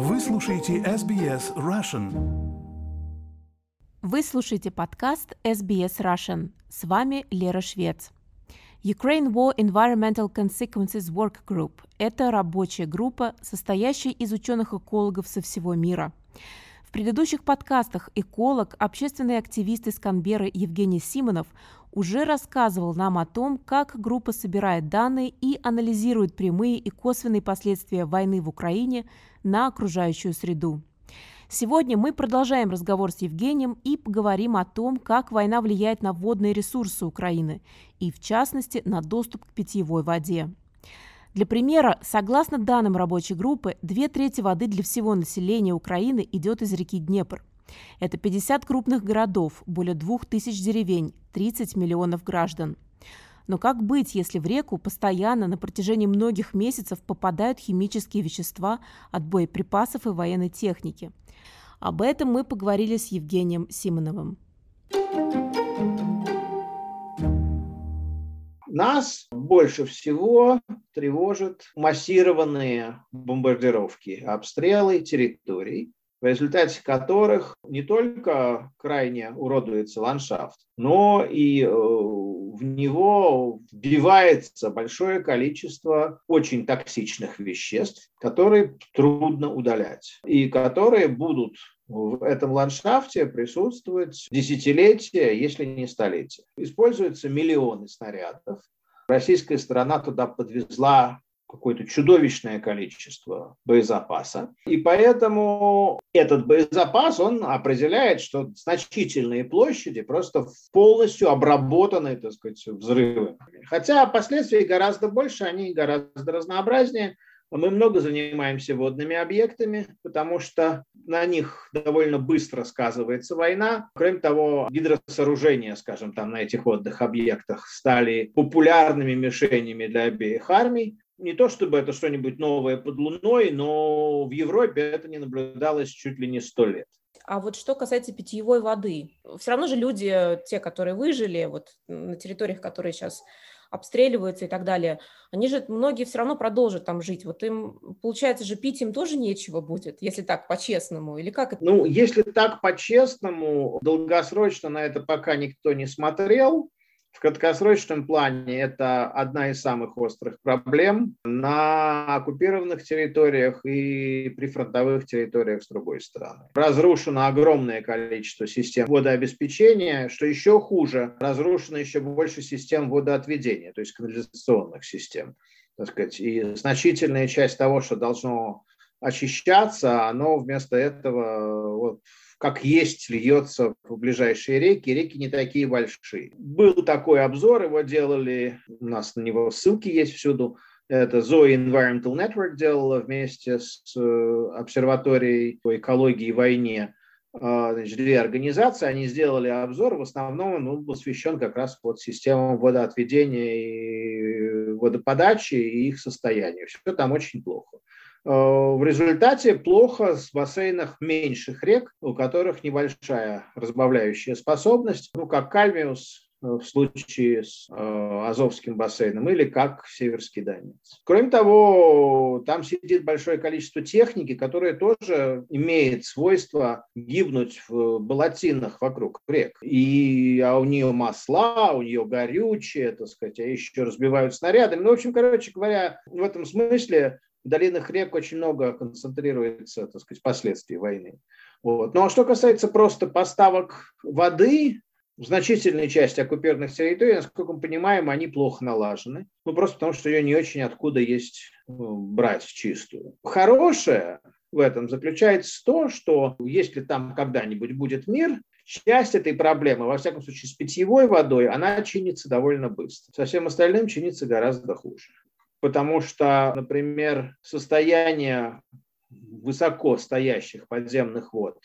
Вы слушаете SBS Russian. Вы слушаете подкаст SBS Russian. С вами Лера Швец. Ukraine War Environmental Consequences Work Group – это рабочая группа, состоящая из ученых-экологов со всего мира. В предыдущих подкастах эколог, общественный активист из Канберы Евгений Симонов уже рассказывал нам о том, как группа собирает данные и анализирует прямые и косвенные последствия войны в Украине на окружающую среду. Сегодня мы продолжаем разговор с Евгением и поговорим о том, как война влияет на водные ресурсы Украины и, в частности, на доступ к питьевой воде. Для примера, согласно данным рабочей группы, две трети воды для всего населения Украины идет из реки Днепр. Это 50 крупных городов, более 2000 деревень, 30 миллионов граждан. Но как быть, если в реку постоянно на протяжении многих месяцев попадают химические вещества от боеприпасов и военной техники? Об этом мы поговорили с Евгением Симоновым. Нас больше всего тревожат массированные бомбардировки, обстрелы территорий, в результате которых не только крайне уродуется ландшафт, но и э, в него вбивается большое количество очень токсичных веществ, которые трудно удалять и которые будут в этом ландшафте присутствовать десятилетия, если не столетия. Используются миллионы снарядов. Российская сторона туда подвезла какое-то чудовищное количество боезапаса. И поэтому этот боезапас, он определяет, что значительные площади просто полностью обработаны, так сказать, взрывами. Хотя последствий гораздо больше, они гораздо разнообразнее. Мы много занимаемся водными объектами, потому что на них довольно быстро сказывается война. Кроме того, гидросооружения, скажем, там на этих водных объектах стали популярными мишенями для обеих армий не то чтобы это что-нибудь новое под луной, но в Европе это не наблюдалось чуть ли не сто лет. А вот что касается питьевой воды, все равно же люди, те, которые выжили вот на территориях, которые сейчас обстреливаются и так далее, они же многие все равно продолжат там жить. Вот им, получается же, пить им тоже нечего будет, если так по-честному, или как это? Ну, если так по-честному, долгосрочно на это пока никто не смотрел. В краткосрочном плане это одна из самых острых проблем на оккупированных территориях и прифронтовых территориях с другой стороны. Разрушено огромное количество систем водообеспечения, что еще хуже, разрушено еще больше систем водоотведения, то есть канализационных систем. Так сказать, и значительная часть того, что должно очищаться, оно вместо этого вот, как есть льется в ближайшие реки. Реки не такие большие. Был такой обзор, его делали, у нас на него ссылки есть всюду. Это Zoe Environmental Network делала вместе с э, обсерваторией по экологии и войне. А, значит, две организации, они сделали обзор, в основном он был посвящен как раз вот системам водоотведения и водоподачи и их состоянию. Все там очень плохо. Э, в результате плохо с бассейнах меньших рек, у которых небольшая разбавляющая способность, ну, как Кальмиус э, в случае с э, Азовским бассейном или как Северский Донец. Кроме того, там сидит большое количество техники, которая тоже имеет свойство гибнуть в болотинах вокруг рек. И, а у нее масла, у нее горючее, так сказать, а еще разбивают снарядами. Ну, в общем, короче говоря, в этом смысле в долинах рек очень много концентрируется, так сказать, последствий войны. Вот. Ну а что касается просто поставок воды, в значительной части оккупированных территорий, насколько мы понимаем, они плохо налажены. Ну, просто потому, что ее не очень откуда есть ну, брать чистую. Хорошее в этом заключается то, что если там когда-нибудь будет мир, часть этой проблемы, во всяком случае с питьевой водой, она чинится довольно быстро. Со всем остальным чинится гораздо хуже потому что, например, состояние высоко стоящих подземных вод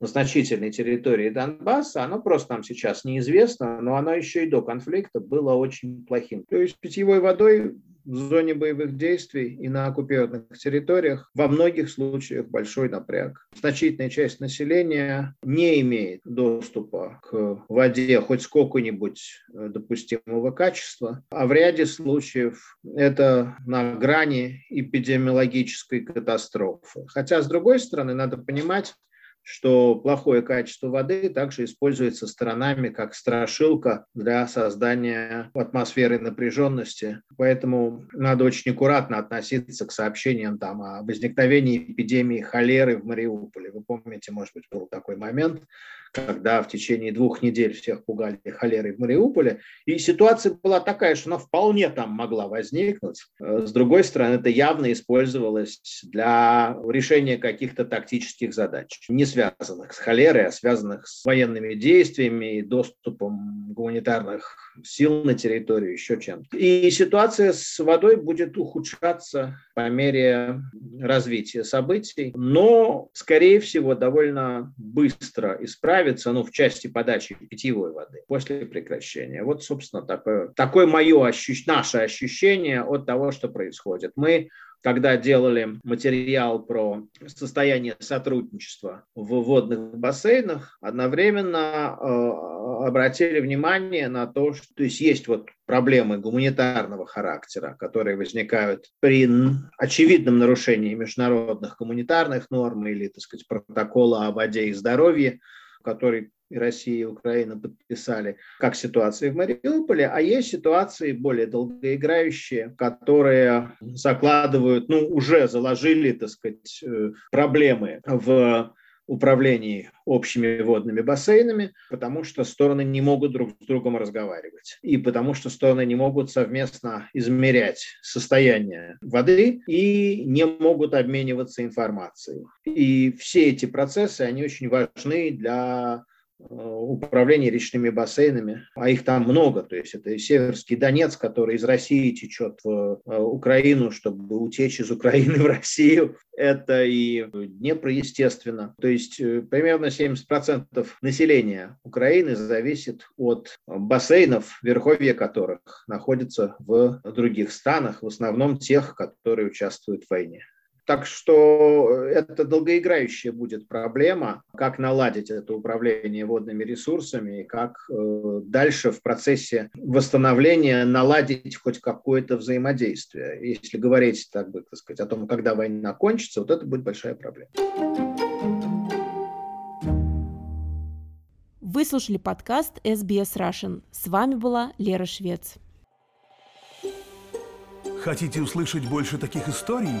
на значительной территории Донбасса, оно просто нам сейчас неизвестно, но оно еще и до конфликта было очень плохим. То есть питьевой водой в зоне боевых действий и на оккупированных территориях во многих случаях большой напряг. Значительная часть населения не имеет доступа к воде хоть сколько-нибудь э, допустимого качества, а в ряде случаев это на грани эпидемиологической катастрофы. Хотя, с другой стороны, надо понимать, что плохое качество воды также используется сторонами как страшилка для создания атмосферы напряженности. Поэтому надо очень аккуратно относиться к сообщениям там, о возникновении эпидемии холеры в Мариуполе. Вы помните, может быть, был такой момент, когда в течение двух недель всех пугали холерой в Мариуполе. И ситуация была такая, что она вполне там могла возникнуть. Э, с другой стороны, это явно использовалось для решения каких-то тактических задач, не связанных с холерой, а связанных с военными действиями и доступом гуманитарных сил на территорию, еще чем-то. И ситуация с водой будет ухудшаться по мере развития событий, но, скорее всего, довольно быстро исправится, ну, в части подачи питьевой воды после прекращения. Вот, собственно, такое, такое мое ощущение, наше ощущение от того, что происходит. Мы когда делали материал про состояние сотрудничества в водных бассейнах, одновременно э, обратили внимание на то, что то есть, есть вот проблемы гуманитарного характера, которые возникают при очевидном нарушении международных гуманитарных норм или, так сказать, протокола о воде и здоровье, который и Россия, и Украина подписали, как ситуации в Мариуполе, а есть ситуации более долгоиграющие, которые закладывают, ну, уже заложили, так сказать, э, проблемы в управлении общими водными бассейнами, потому что стороны не могут друг с другом разговаривать. И потому что стороны не могут совместно измерять состояние воды и не могут обмениваться информацией. И все эти процессы, они очень важны для управление речными бассейнами, а их там много, то есть это и Северский Донец, который из России течет в э, Украину, чтобы утечь из Украины в Россию, это и Днепр, естественно. То есть э, примерно 70% населения Украины зависит от бассейнов, верховья которых находятся в других странах, в основном тех, которые участвуют в войне. Так что это долгоиграющая будет проблема, как наладить это управление водными ресурсами и как э, дальше в процессе восстановления наладить хоть какое-то взаимодействие. Если говорить, так бы так сказать, о том, когда война кончится, вот это будет большая проблема. Вы слушали подкаст SBS Russian. С вами была Лера Швец. Хотите услышать больше таких историй?